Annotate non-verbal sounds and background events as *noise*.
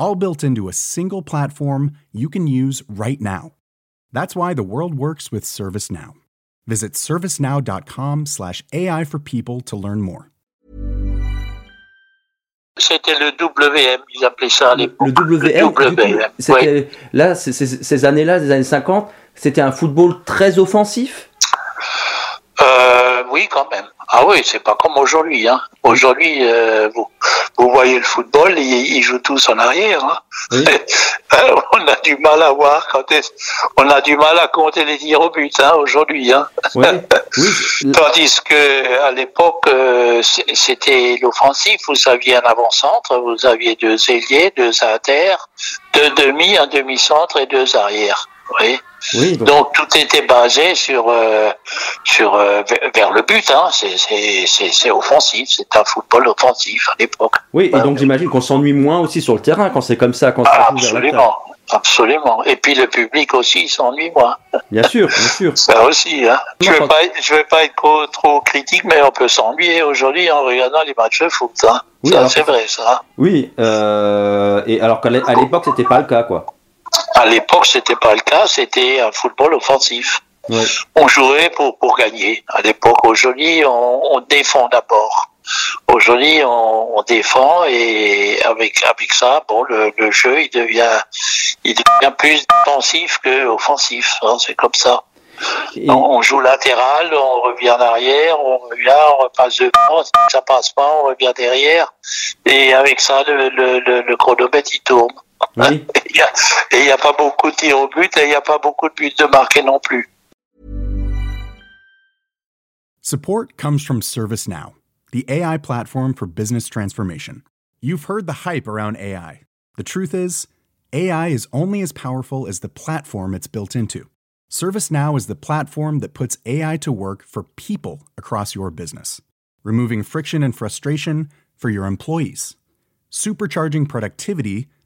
all built into a single platform you can use right now. That's why the world works with ServiceNow. Visit servicenow.com/ai for people to learn more. C'était le WM, ils appelaient ça à l'époque. Le WM, WM. Coup, ouais. Là, ces années-là, les années 50, c'était un football très offensif Oui, quand même. Ah oui, c'est pas comme aujourd'hui. Hein. Aujourd'hui, euh, vous, vous voyez le football, ils, ils jouent tous en arrière. Hein. Oui. *laughs* on a du mal à voir quand on a du mal à compter les tirs au but hein, aujourd'hui. Hein. Oui. *laughs* Oui. Tandis que à l'époque, euh, c'était l'offensif. Vous aviez un avant-centre, vous aviez deux ailiers, deux inter, deux demi, un demi-centre et deux arrières. Oui. Oui, donc... donc... tout était basé sur euh, sur euh, vers le but. Hein. C'est offensif, c'est un football offensif à l'époque. Oui, et donc j'imagine qu'on s'ennuie moins aussi sur le terrain quand c'est comme ça, quand ah, absolument, absolument. Et puis le public aussi s'ennuie moins. Bien sûr, bien *laughs* sûr. Ça aussi. Hein. Je ne vais, pas, je vais pas être trop, critique, mais on peut s'ennuyer aujourd'hui en regardant les matchs de foot. Hein. Oui, c'est vrai ça. Oui, euh, et alors qu'à l'époque c'était pas le cas, quoi. À l'époque, c'était pas le cas, c'était un football offensif. Ouais. On jouait pour, pour gagner. À l'époque, aujourd'hui, on, on défend d'abord. Aujourd'hui, on, on, défend et avec avec ça, bon, le, le, jeu il devient il devient plus défensif que offensif. Hein, c'est comme ça. Et... On, on, joue latéral, on revient en arrière, on revient, on repasse devant, ça passe pas, on revient derrière. Et avec ça, le, le, le, le chronomètre il tourne. Oui. *laughs* Et il n'y a, a, pas beaucoup de tirs au but et il n'y a pas beaucoup de buts de marqués non plus. Support comes from ServiceNow, the AI platform for business transformation. You've heard the hype around AI. The truth is, AI is only as powerful as the platform it's built into. ServiceNow is the platform that puts AI to work for people across your business, removing friction and frustration for your employees, supercharging productivity